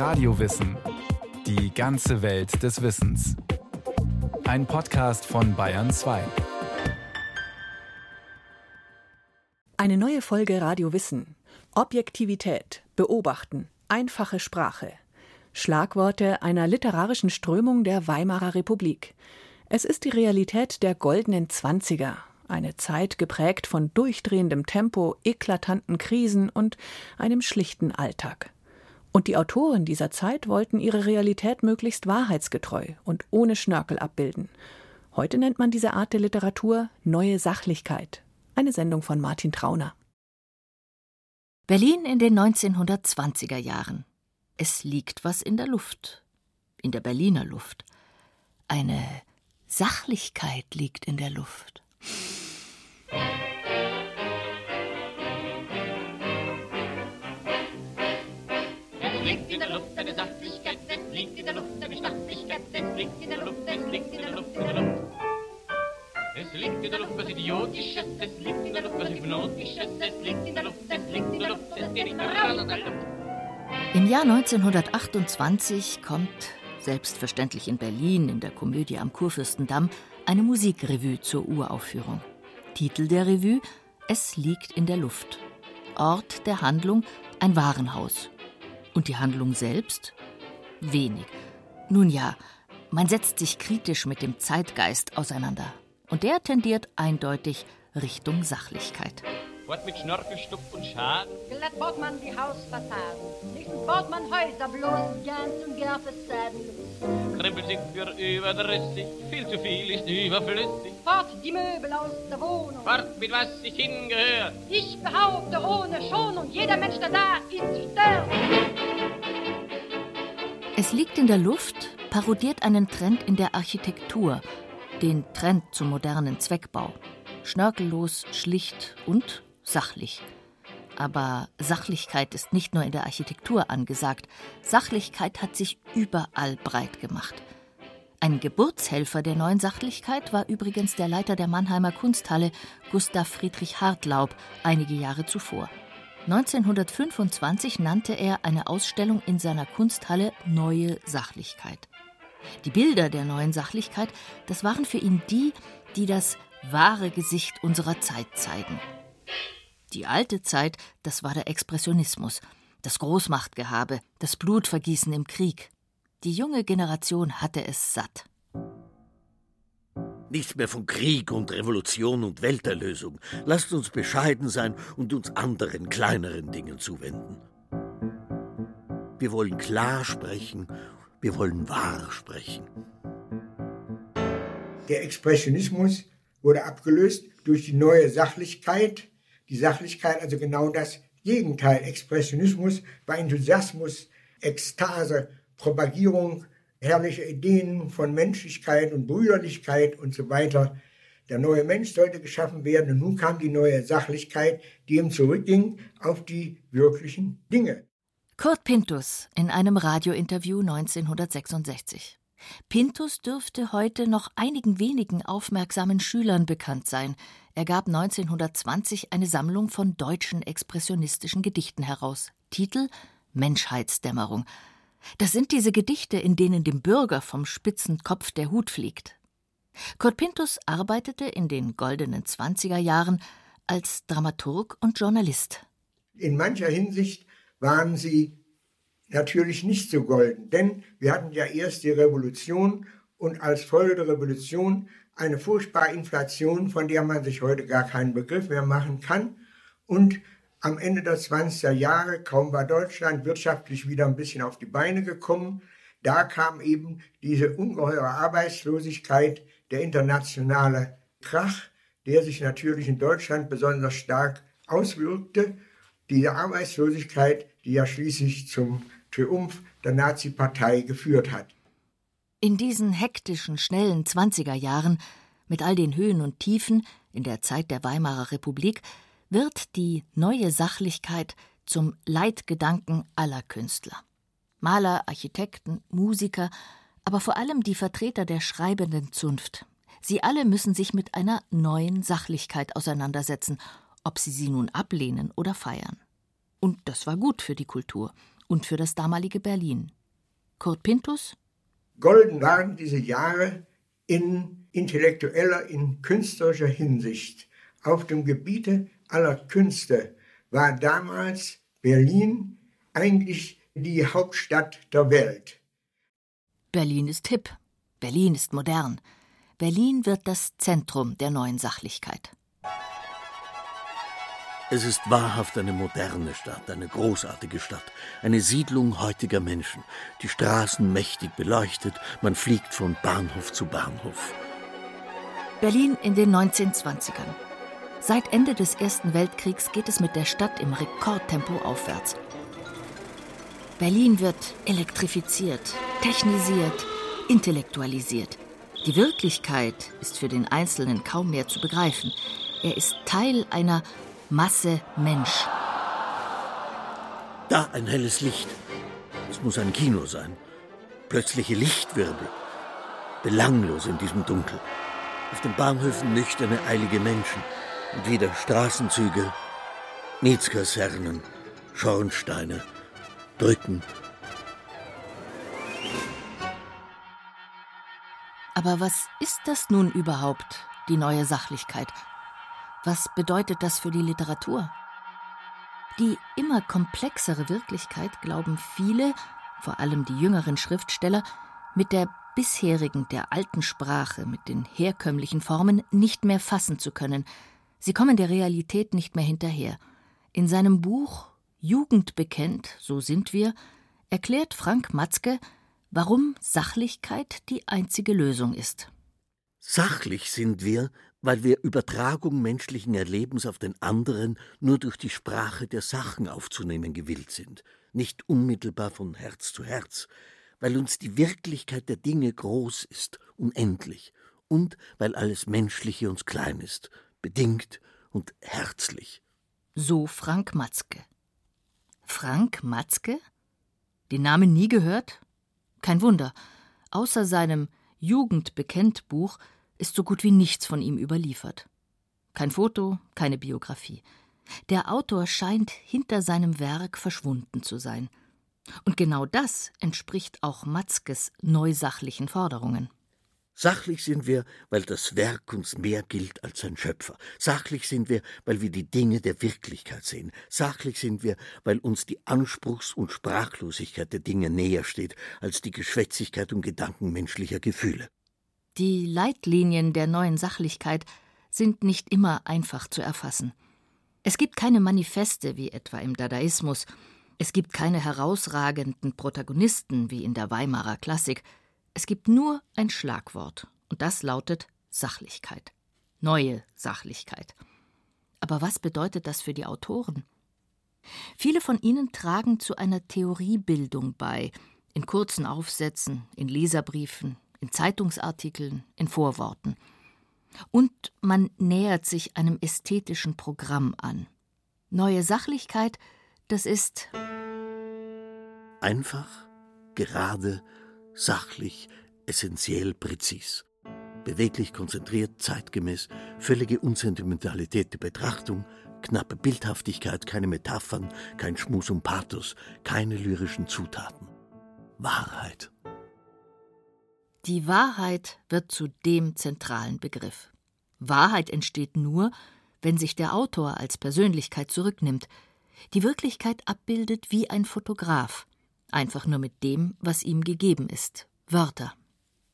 Radiowissen. Die ganze Welt des Wissens. Ein Podcast von Bayern 2. Eine neue Folge Radio Wissen. Objektivität, Beobachten, einfache Sprache. Schlagworte einer literarischen Strömung der Weimarer Republik. Es ist die Realität der goldenen Zwanziger, eine Zeit geprägt von durchdrehendem Tempo, eklatanten Krisen und einem schlichten Alltag. Und die Autoren dieser Zeit wollten ihre Realität möglichst wahrheitsgetreu und ohne Schnörkel abbilden. Heute nennt man diese Art der Literatur neue Sachlichkeit. Eine Sendung von Martin Trauner. Berlin in den 1920er Jahren. Es liegt was in der Luft. In der Berliner Luft. Eine Sachlichkeit liegt in der Luft. Der es liegt in der Luft eine Sachlichkeit, es liegt in der Luft, es liegt in der Luft, in der Luft. Es liegt in der Luft was Idiotisches, es liegt in der Luft was Hypnotisches, es liegt in der Luft, es liegt in der Luft, es geht nicht raus aus der Luft. Im Jahr 1928 kommt, selbstverständlich in Berlin in der Komödie am Kurfürstendamm, eine Musikrevue zur Uraufführung. Titel der Revue Es liegt in der Luft. Ort der Handlung ein Warenhaus. Und die Handlung selbst? Wenig. Nun ja, man setzt sich kritisch mit dem Zeitgeist auseinander. Und der tendiert eindeutig Richtung Sachlichkeit. Fort mit Schnorkel, Stuck und Schaden. Glatt baut man die Hausfassaden. Nächstens baut man Häuser bloß gern zum Krempel sind für überdrüssig, viel zu viel ist überflüssig. Fort die Möbel aus der Wohnung. Fort mit was ich hingehört. Ich behaupte ohne Schonung, jeder Mensch, der da ist, stört. Es liegt in der Luft parodiert einen Trend in der Architektur, den Trend zum modernen Zweckbau. Schnörkellos, schlicht und sachlich. Aber Sachlichkeit ist nicht nur in der Architektur angesagt. Sachlichkeit hat sich überall breit gemacht. Ein Geburtshelfer der neuen Sachlichkeit war übrigens der Leiter der Mannheimer Kunsthalle, Gustav Friedrich Hartlaub, einige Jahre zuvor. 1925 nannte er eine Ausstellung in seiner Kunsthalle Neue Sachlichkeit. Die Bilder der neuen Sachlichkeit, das waren für ihn die, die das wahre Gesicht unserer Zeit zeigen. Die alte Zeit, das war der Expressionismus, das Großmachtgehabe, das Blutvergießen im Krieg. Die junge Generation hatte es satt. Nichts mehr von Krieg und Revolution und Welterlösung. Lasst uns bescheiden sein und uns anderen, kleineren Dingen zuwenden. Wir wollen klar sprechen, wir wollen wahr sprechen. Der Expressionismus wurde abgelöst durch die neue Sachlichkeit. Die Sachlichkeit, also genau das Gegenteil. Expressionismus war Enthusiasmus, Ekstase, Propagierung herrlicher Ideen von Menschlichkeit und Brüderlichkeit und so weiter. Der neue Mensch sollte geschaffen werden und nun kam die neue Sachlichkeit, die ihm zurückging auf die wirklichen Dinge. Kurt Pintus in einem Radiointerview 1966. Pintus dürfte heute noch einigen wenigen aufmerksamen Schülern bekannt sein. Er gab 1920 eine Sammlung von deutschen expressionistischen Gedichten heraus. Titel Menschheitsdämmerung. Das sind diese Gedichte, in denen dem Bürger vom spitzen Kopf der Hut fliegt. Kurt Pintus arbeitete in den goldenen Zwanziger Jahren als Dramaturg und Journalist. In mancher Hinsicht waren sie natürlich nicht so golden, denn wir hatten ja erst die Revolution und als Folge der Revolution eine furchtbare Inflation, von der man sich heute gar keinen Begriff mehr machen kann. Und am Ende der 20er Jahre, kaum war Deutschland wirtschaftlich wieder ein bisschen auf die Beine gekommen, da kam eben diese ungeheure Arbeitslosigkeit, der internationale Krach, der sich natürlich in Deutschland besonders stark auswirkte. Diese Arbeitslosigkeit, die ja schließlich zum Triumph der Nazi-Partei geführt hat. In diesen hektischen, schnellen 20er Jahren, mit all den Höhen und Tiefen in der Zeit der Weimarer Republik, wird die neue Sachlichkeit zum Leitgedanken aller Künstler. Maler, Architekten, Musiker, aber vor allem die Vertreter der schreibenden Zunft. Sie alle müssen sich mit einer neuen Sachlichkeit auseinandersetzen, ob sie sie nun ablehnen oder feiern. Und das war gut für die Kultur und für das damalige Berlin. Kurt Pintus? Golden waren diese Jahre in intellektueller, in künstlerischer Hinsicht. Auf dem Gebiete aller Künste war damals Berlin eigentlich die Hauptstadt der Welt. Berlin ist hip, Berlin ist modern. Berlin wird das Zentrum der neuen Sachlichkeit. Es ist wahrhaft eine moderne Stadt, eine großartige Stadt, eine Siedlung heutiger Menschen, die Straßen mächtig beleuchtet, man fliegt von Bahnhof zu Bahnhof. Berlin in den 1920ern. Seit Ende des Ersten Weltkriegs geht es mit der Stadt im Rekordtempo aufwärts. Berlin wird elektrifiziert, technisiert, intellektualisiert. Die Wirklichkeit ist für den Einzelnen kaum mehr zu begreifen. Er ist Teil einer Masse Mensch. Da ein helles Licht. Es muss ein Kino sein. Plötzliche Lichtwirbel. Belanglos in diesem Dunkel. Auf den Bahnhöfen nüchterne, eilige Menschen. Und wieder Straßenzüge, Mietskasernen, Schornsteine, Brücken. Aber was ist das nun überhaupt, die neue Sachlichkeit? Was bedeutet das für die Literatur? Die immer komplexere Wirklichkeit glauben viele, vor allem die jüngeren Schriftsteller, mit der bisherigen, der alten Sprache, mit den herkömmlichen Formen nicht mehr fassen zu können. Sie kommen der Realität nicht mehr hinterher. In seinem Buch Jugend bekennt, so sind wir, erklärt Frank Matzke, warum Sachlichkeit die einzige Lösung ist. Sachlich sind wir, weil wir Übertragung menschlichen Erlebens auf den anderen nur durch die Sprache der Sachen aufzunehmen gewillt sind, nicht unmittelbar von Herz zu Herz, weil uns die Wirklichkeit der Dinge groß ist, unendlich, und weil alles Menschliche uns klein ist, bedingt und herzlich. So Frank Matzke. Frank Matzke? Den Namen nie gehört? Kein Wunder. Außer seinem Jugendbekenntbuch ist so gut wie nichts von ihm überliefert. Kein Foto, keine Biografie. Der Autor scheint hinter seinem Werk verschwunden zu sein. Und genau das entspricht auch Matzkes neusachlichen Forderungen. Sachlich sind wir, weil das Werk uns mehr gilt als sein Schöpfer. Sachlich sind wir, weil wir die Dinge der Wirklichkeit sehen. Sachlich sind wir, weil uns die Anspruchs- und Sprachlosigkeit der Dinge näher steht als die Geschwätzigkeit und Gedanken menschlicher Gefühle. Die Leitlinien der neuen Sachlichkeit sind nicht immer einfach zu erfassen. Es gibt keine Manifeste wie etwa im Dadaismus, es gibt keine herausragenden Protagonisten wie in der Weimarer Klassik, es gibt nur ein Schlagwort, und das lautet Sachlichkeit. Neue Sachlichkeit. Aber was bedeutet das für die Autoren? Viele von ihnen tragen zu einer Theoriebildung bei, in kurzen Aufsätzen, in Leserbriefen, in Zeitungsartikeln, in Vorworten. Und man nähert sich einem ästhetischen Programm an. Neue Sachlichkeit, das ist einfach, gerade, sachlich, essentiell präzis. Beweglich, konzentriert, zeitgemäß, völlige Unsentimentalität der Betrachtung, knappe Bildhaftigkeit, keine Metaphern, kein Schmus und Pathos, keine lyrischen Zutaten. Wahrheit. Die Wahrheit wird zu dem zentralen Begriff. Wahrheit entsteht nur, wenn sich der Autor als Persönlichkeit zurücknimmt, die Wirklichkeit abbildet wie ein Fotograf, einfach nur mit dem, was ihm gegeben ist, Wörter.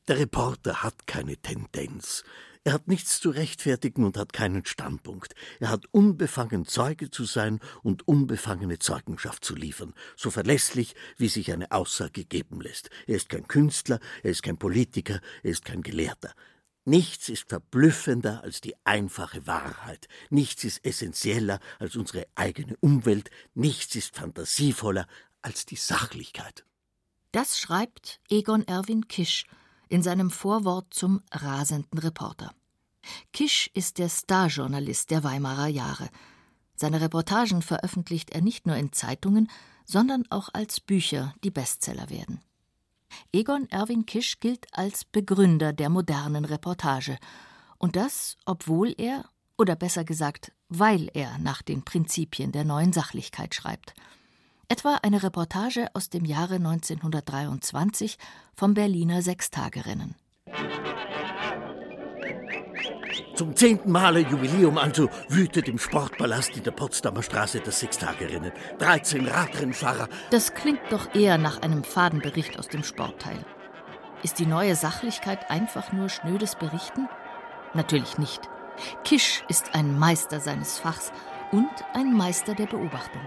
Der Reporter hat keine Tendenz. Er hat nichts zu rechtfertigen und hat keinen Standpunkt. Er hat unbefangen Zeuge zu sein und unbefangene Zeugenschaft zu liefern, so verlässlich, wie sich eine Aussage geben lässt. Er ist kein Künstler, er ist kein Politiker, er ist kein Gelehrter. Nichts ist verblüffender als die einfache Wahrheit, nichts ist essentieller als unsere eigene Umwelt, nichts ist fantasievoller als die Sachlichkeit. Das schreibt Egon Erwin Kisch in seinem Vorwort zum rasenden Reporter. Kisch ist der Starjournalist der Weimarer Jahre. Seine Reportagen veröffentlicht er nicht nur in Zeitungen, sondern auch als Bücher, die Bestseller werden. Egon Erwin Kisch gilt als Begründer der modernen Reportage. Und das, obwohl er, oder besser gesagt, weil er nach den Prinzipien der neuen Sachlichkeit schreibt. Etwa eine Reportage aus dem Jahre 1923 vom Berliner Sechstagerennen. Zum zehnten Male Jubiläum also wütet im Sportpalast in der Potsdamer Straße das Sechstagerennen. 13 Radrennfahrer. Das klingt doch eher nach einem Fadenbericht aus dem Sportteil. Ist die neue Sachlichkeit einfach nur schnödes Berichten? Natürlich nicht. Kisch ist ein Meister seines Fachs und ein Meister der Beobachtung.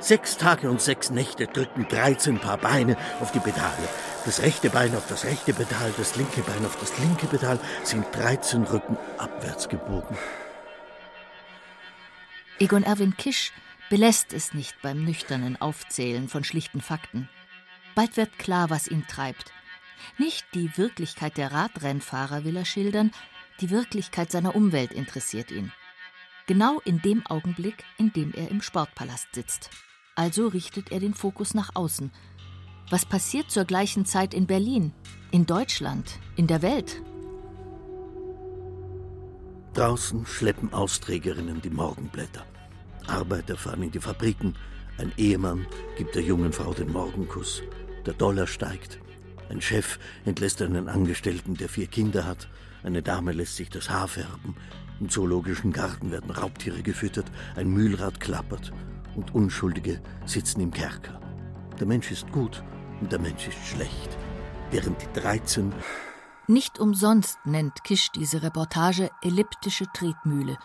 Sechs Tage und sechs Nächte drücken 13 Paar Beine auf die Pedale. Das rechte Bein auf das rechte Pedal, das linke Bein auf das linke Pedal sind 13 Rücken abwärts gebogen. Egon Erwin Kisch belässt es nicht beim nüchternen Aufzählen von schlichten Fakten. Bald wird klar, was ihn treibt. Nicht die Wirklichkeit der Radrennfahrer will er schildern, die Wirklichkeit seiner Umwelt interessiert ihn. Genau in dem Augenblick, in dem er im Sportpalast sitzt. Also richtet er den Fokus nach außen. Was passiert zur gleichen Zeit in Berlin, in Deutschland, in der Welt? Draußen schleppen Austrägerinnen die Morgenblätter. Arbeiter fahren in die Fabriken. Ein Ehemann gibt der jungen Frau den Morgenkuss. Der Dollar steigt. Ein Chef entlässt einen Angestellten, der vier Kinder hat. Eine Dame lässt sich das Haar färben. Im zoologischen Garten werden Raubtiere gefüttert. Ein Mühlrad klappert und Unschuldige sitzen im Kerker. Der Mensch ist gut und der Mensch ist schlecht. Während die 13 Nicht umsonst nennt Kisch diese Reportage elliptische Tretmühle.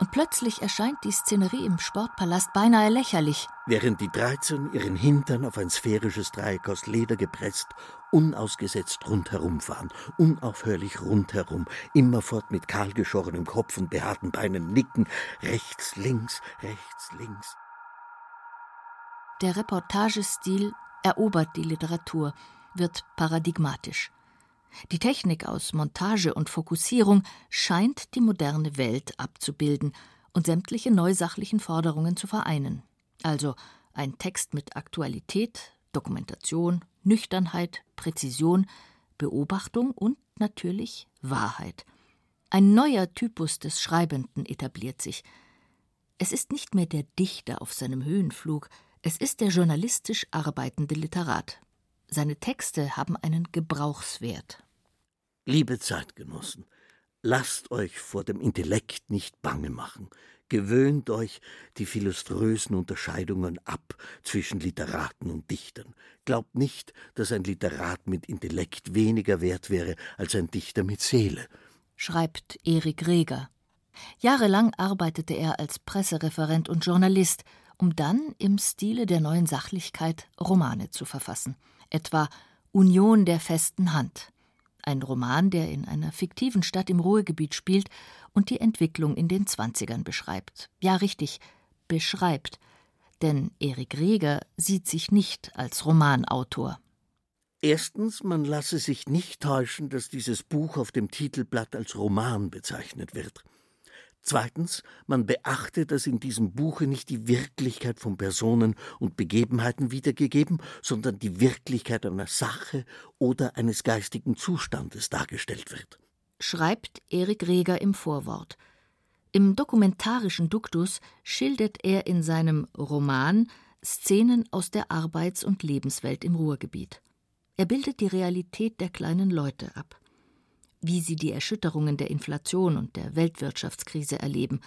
Und plötzlich erscheint die Szenerie im Sportpalast beinahe lächerlich. Während die 13 ihren Hintern auf ein sphärisches Dreieck aus Leder gepresst, unausgesetzt rundherum fahren, unaufhörlich rundherum, immerfort mit kahlgeschorenem Kopf und behaarten Beinen nicken, rechts, links, rechts, links. Der Reportagestil erobert die Literatur, wird paradigmatisch. Die Technik aus Montage und Fokussierung scheint die moderne Welt abzubilden und sämtliche neusachlichen Forderungen zu vereinen. Also ein Text mit Aktualität, Dokumentation, Nüchternheit, Präzision, Beobachtung und natürlich Wahrheit. Ein neuer Typus des Schreibenden etabliert sich. Es ist nicht mehr der Dichter auf seinem Höhenflug, es ist der journalistisch arbeitende Literat. Seine Texte haben einen Gebrauchswert. Liebe Zeitgenossen, lasst euch vor dem Intellekt nicht bange machen. Gewöhnt euch die philosophrösen Unterscheidungen ab zwischen Literaten und Dichtern. Glaubt nicht, dass ein Literat mit Intellekt weniger wert wäre als ein Dichter mit Seele. Schreibt Erik Reger. Jahrelang arbeitete er als Pressereferent und Journalist, um dann im Stile der neuen Sachlichkeit Romane zu verfassen, etwa Union der festen Hand, ein Roman, der in einer fiktiven Stadt im Ruhrgebiet spielt und die Entwicklung in den Zwanzigern beschreibt. Ja, richtig, beschreibt. Denn Erik Reger sieht sich nicht als Romanautor. Erstens, man lasse sich nicht täuschen, dass dieses Buch auf dem Titelblatt als Roman bezeichnet wird. Zweitens, man beachte, dass in diesem Buche nicht die Wirklichkeit von Personen und Begebenheiten wiedergegeben, sondern die Wirklichkeit einer Sache oder eines geistigen Zustandes dargestellt wird. Schreibt Erik Reger im Vorwort. Im dokumentarischen Duktus schildert er in seinem Roman Szenen aus der Arbeits- und Lebenswelt im Ruhrgebiet. Er bildet die Realität der kleinen Leute ab wie sie die Erschütterungen der Inflation und der Weltwirtschaftskrise erleben.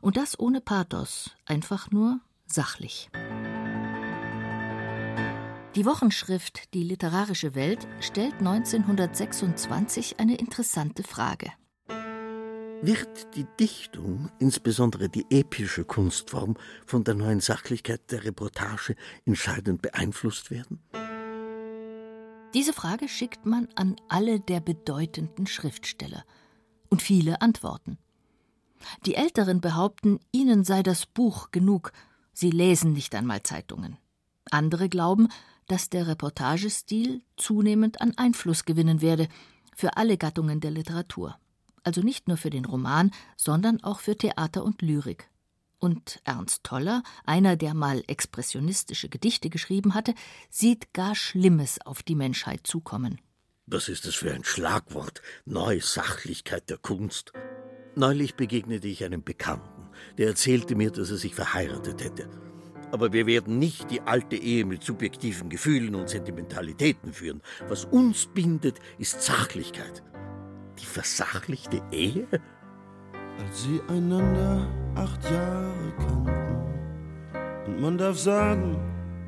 Und das ohne Pathos, einfach nur sachlich. Die Wochenschrift Die literarische Welt stellt 1926 eine interessante Frage. Wird die Dichtung, insbesondere die epische Kunstform, von der neuen Sachlichkeit der Reportage entscheidend beeinflusst werden? Diese Frage schickt man an alle der bedeutenden Schriftsteller. Und viele antworten. Die Älteren behaupten, ihnen sei das Buch genug, sie lesen nicht einmal Zeitungen. Andere glauben, dass der Reportagestil zunehmend an Einfluss gewinnen werde für alle Gattungen der Literatur. Also nicht nur für den Roman, sondern auch für Theater und Lyrik. Und Ernst Toller, einer, der mal expressionistische Gedichte geschrieben hatte, sieht gar Schlimmes auf die Menschheit zukommen. Was ist das für ein Schlagwort? Neusachlichkeit der Kunst. Neulich begegnete ich einem Bekannten, der erzählte mir, dass er sich verheiratet hätte. Aber wir werden nicht die alte Ehe mit subjektiven Gefühlen und Sentimentalitäten führen. Was uns bindet, ist Sachlichkeit. Die versachlichte Ehe? Als sie einander acht Jahre kannten, und man darf sagen,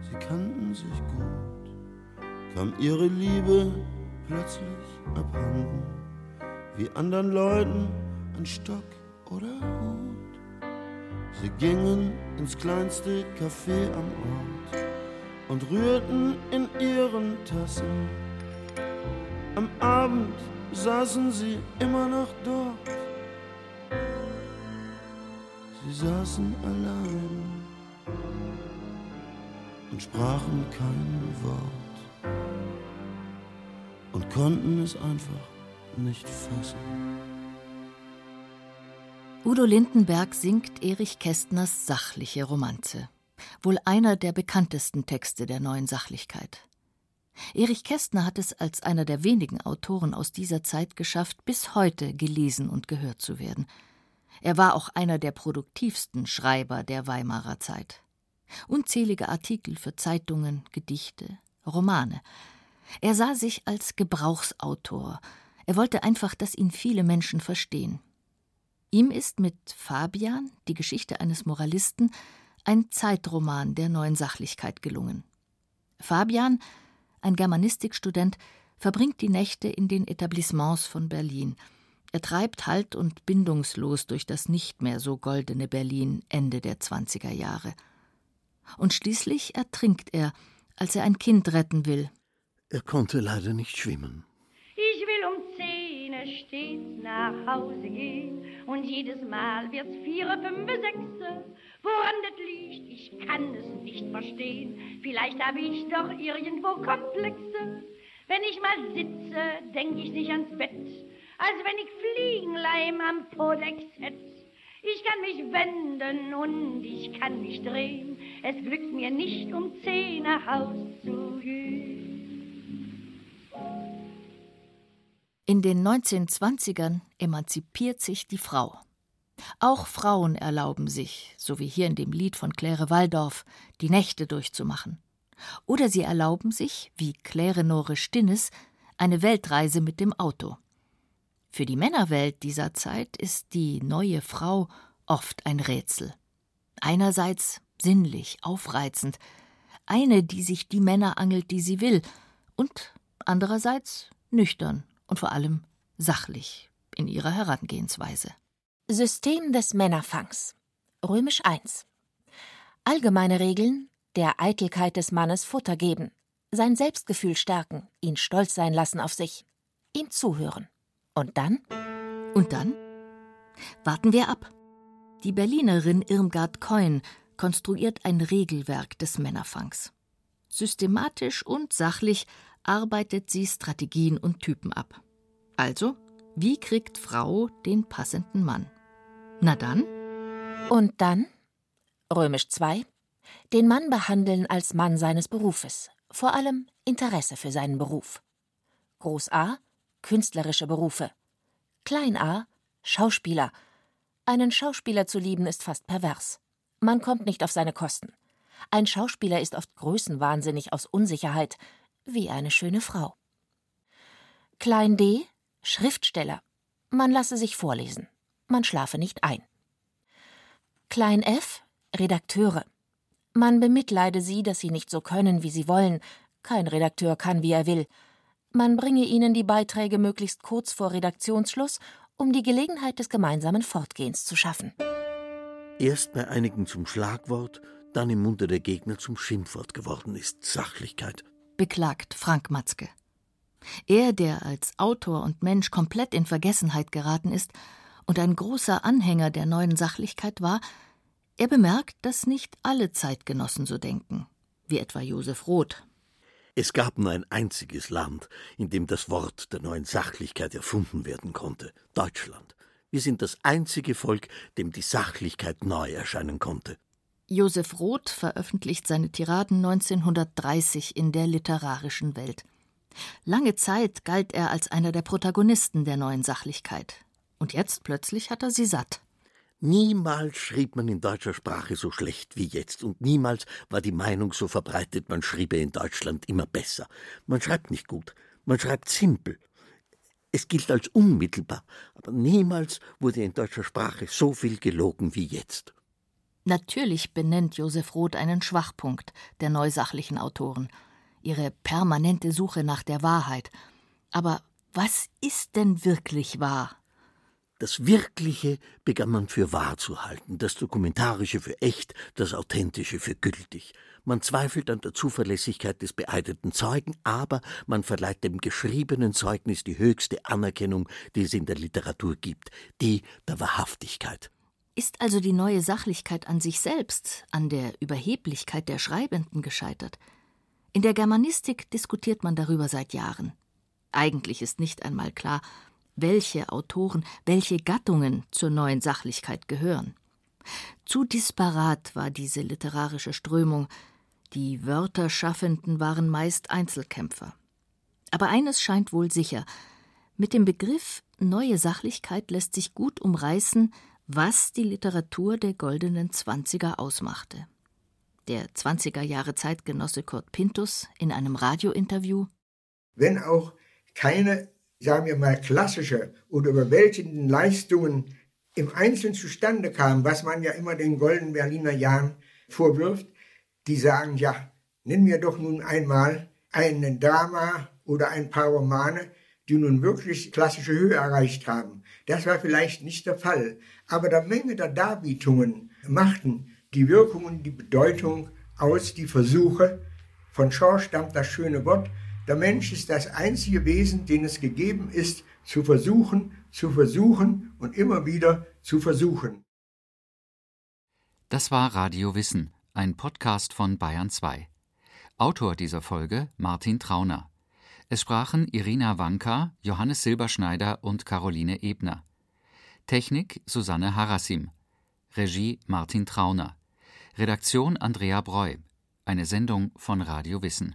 sie kannten sich gut, kam ihre Liebe plötzlich abhanden, wie anderen Leuten ein Stock oder Hut. Sie gingen ins kleinste Café am Ort und rührten in ihren Tassen. Am Abend saßen sie immer noch dort. Sie saßen allein und sprachen kein Wort und konnten es einfach nicht fassen. Udo Lindenberg singt Erich Kästners sachliche Romanze. Wohl einer der bekanntesten Texte der neuen Sachlichkeit. Erich Kästner hat es als einer der wenigen Autoren aus dieser Zeit geschafft, bis heute gelesen und gehört zu werden. Er war auch einer der produktivsten Schreiber der Weimarer Zeit. Unzählige Artikel für Zeitungen, Gedichte, Romane. Er sah sich als Gebrauchsautor. Er wollte einfach, dass ihn viele Menschen verstehen. Ihm ist mit Fabian, die Geschichte eines Moralisten, ein Zeitroman der neuen Sachlichkeit gelungen. Fabian, ein Germanistikstudent, verbringt die Nächte in den Etablissements von Berlin. Er treibt halt und bindungslos durch das nicht mehr so goldene Berlin Ende der 20er Jahre. Und schließlich ertrinkt er, als er ein Kind retten will. Er konnte leider nicht schwimmen stets nach Hause gehen und jedes Mal wird's vier, fünf, sechs. Woran das liegt, ich kann es nicht verstehen. Vielleicht habe ich doch irgendwo Komplexe. Wenn ich mal sitze, denk ich nicht ans Bett, als wenn ich Fliegenleim am Podex hätte. Ich kann mich wenden und ich kann mich drehen. Es glückt mir nicht, um zehn nach Haus zu gehen. In den 1920ern emanzipiert sich die Frau. Auch Frauen erlauben sich, so wie hier in dem Lied von Claire Waldorf, die Nächte durchzumachen. Oder sie erlauben sich, wie Claire Nore Stinnes, eine Weltreise mit dem Auto. Für die Männerwelt dieser Zeit ist die neue Frau oft ein Rätsel. Einerseits sinnlich, aufreizend, eine, die sich die Männer angelt, die sie will, und andererseits nüchtern und vor allem sachlich in ihrer Herangehensweise. System des Männerfangs. Römisch I. Allgemeine Regeln der Eitelkeit des Mannes Futter geben, sein Selbstgefühl stärken, ihn stolz sein lassen auf sich, ihm zuhören. Und dann? Und dann? Warten wir ab. Die Berlinerin Irmgard Keun konstruiert ein Regelwerk des Männerfangs. Systematisch und sachlich arbeitet sie Strategien und Typen ab. Also, wie kriegt Frau den passenden Mann? Na dann? Und dann? Römisch 2. Den Mann behandeln als Mann seines Berufes, vor allem Interesse für seinen Beruf. Groß A. Künstlerische Berufe. Klein a. Schauspieler. Einen Schauspieler zu lieben ist fast pervers. Man kommt nicht auf seine Kosten. Ein Schauspieler ist oft größenwahnsinnig aus Unsicherheit, wie eine schöne Frau. Klein d. Schriftsteller. Man lasse sich vorlesen. Man schlafe nicht ein. Klein f. Redakteure. Man bemitleide sie, dass sie nicht so können, wie sie wollen. Kein Redakteur kann, wie er will. Man bringe ihnen die Beiträge möglichst kurz vor Redaktionsschluss, um die Gelegenheit des gemeinsamen Fortgehens zu schaffen. Erst bei einigen zum Schlagwort, dann im Munde der Gegner zum Schimpfwort geworden ist Sachlichkeit beklagt Frank Matzke. Er, der als Autor und Mensch komplett in Vergessenheit geraten ist und ein großer Anhänger der neuen Sachlichkeit war, er bemerkt, dass nicht alle Zeitgenossen so denken, wie etwa Josef Roth. Es gab nur ein einziges Land, in dem das Wort der neuen Sachlichkeit erfunden werden konnte Deutschland. Wir sind das einzige Volk, dem die Sachlichkeit neu erscheinen konnte. Josef Roth veröffentlicht seine Tiraden 1930 in der literarischen Welt. Lange Zeit galt er als einer der Protagonisten der neuen Sachlichkeit. Und jetzt plötzlich hat er sie satt. Niemals schrieb man in deutscher Sprache so schlecht wie jetzt, und niemals war die Meinung so verbreitet, man schriebe in Deutschland immer besser. Man schreibt nicht gut, man schreibt simpel. Es gilt als unmittelbar, aber niemals wurde in deutscher Sprache so viel gelogen wie jetzt. Natürlich benennt Josef Roth einen Schwachpunkt der neusachlichen Autoren, ihre permanente Suche nach der Wahrheit. Aber was ist denn wirklich wahr? Das Wirkliche begann man für wahr zu halten, das Dokumentarische für echt, das Authentische für gültig. Man zweifelt an der Zuverlässigkeit des beeideten Zeugen, aber man verleiht dem geschriebenen Zeugnis die höchste Anerkennung, die es in der Literatur gibt, die der Wahrhaftigkeit. Ist also die neue Sachlichkeit an sich selbst, an der Überheblichkeit der Schreibenden gescheitert? In der Germanistik diskutiert man darüber seit Jahren. Eigentlich ist nicht einmal klar, welche Autoren, welche Gattungen zur neuen Sachlichkeit gehören. Zu disparat war diese literarische Strömung, die Wörterschaffenden waren meist Einzelkämpfer. Aber eines scheint wohl sicher mit dem Begriff neue Sachlichkeit lässt sich gut umreißen, was die Literatur der goldenen Zwanziger ausmachte. Der Zwanziger Jahre Zeitgenosse Kurt Pintus in einem Radiointerview Wenn auch keine sagen wir mal, klassische oder überwältigenden Leistungen im Einzelnen zustande kamen, was man ja immer den goldenen Berliner Jahren vorwirft, die sagen, ja, nimm mir doch nun einmal einen Drama oder ein paar Romane, die nun wirklich klassische Höhe erreicht haben. Das war vielleicht nicht der Fall, aber der Menge der Darbietungen machten die Wirkung und die Bedeutung aus, die Versuche. Von Shaw stammt das schöne Wort, der Mensch ist das einzige Wesen, dem es gegeben ist, zu versuchen, zu versuchen und immer wieder zu versuchen. Das war Radio Wissen, ein Podcast von Bayern 2. Autor dieser Folge Martin Trauner. Es sprachen Irina Wanka, Johannes Silberschneider und Caroline Ebner. Technik Susanne Harassim. Regie Martin Trauner. Redaktion Andrea Breu. Eine Sendung von Radio Wissen.